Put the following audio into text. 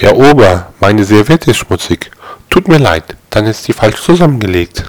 Herr Ober, meine Serviette ist schmutzig. Tut mir leid, dann ist sie falsch zusammengelegt.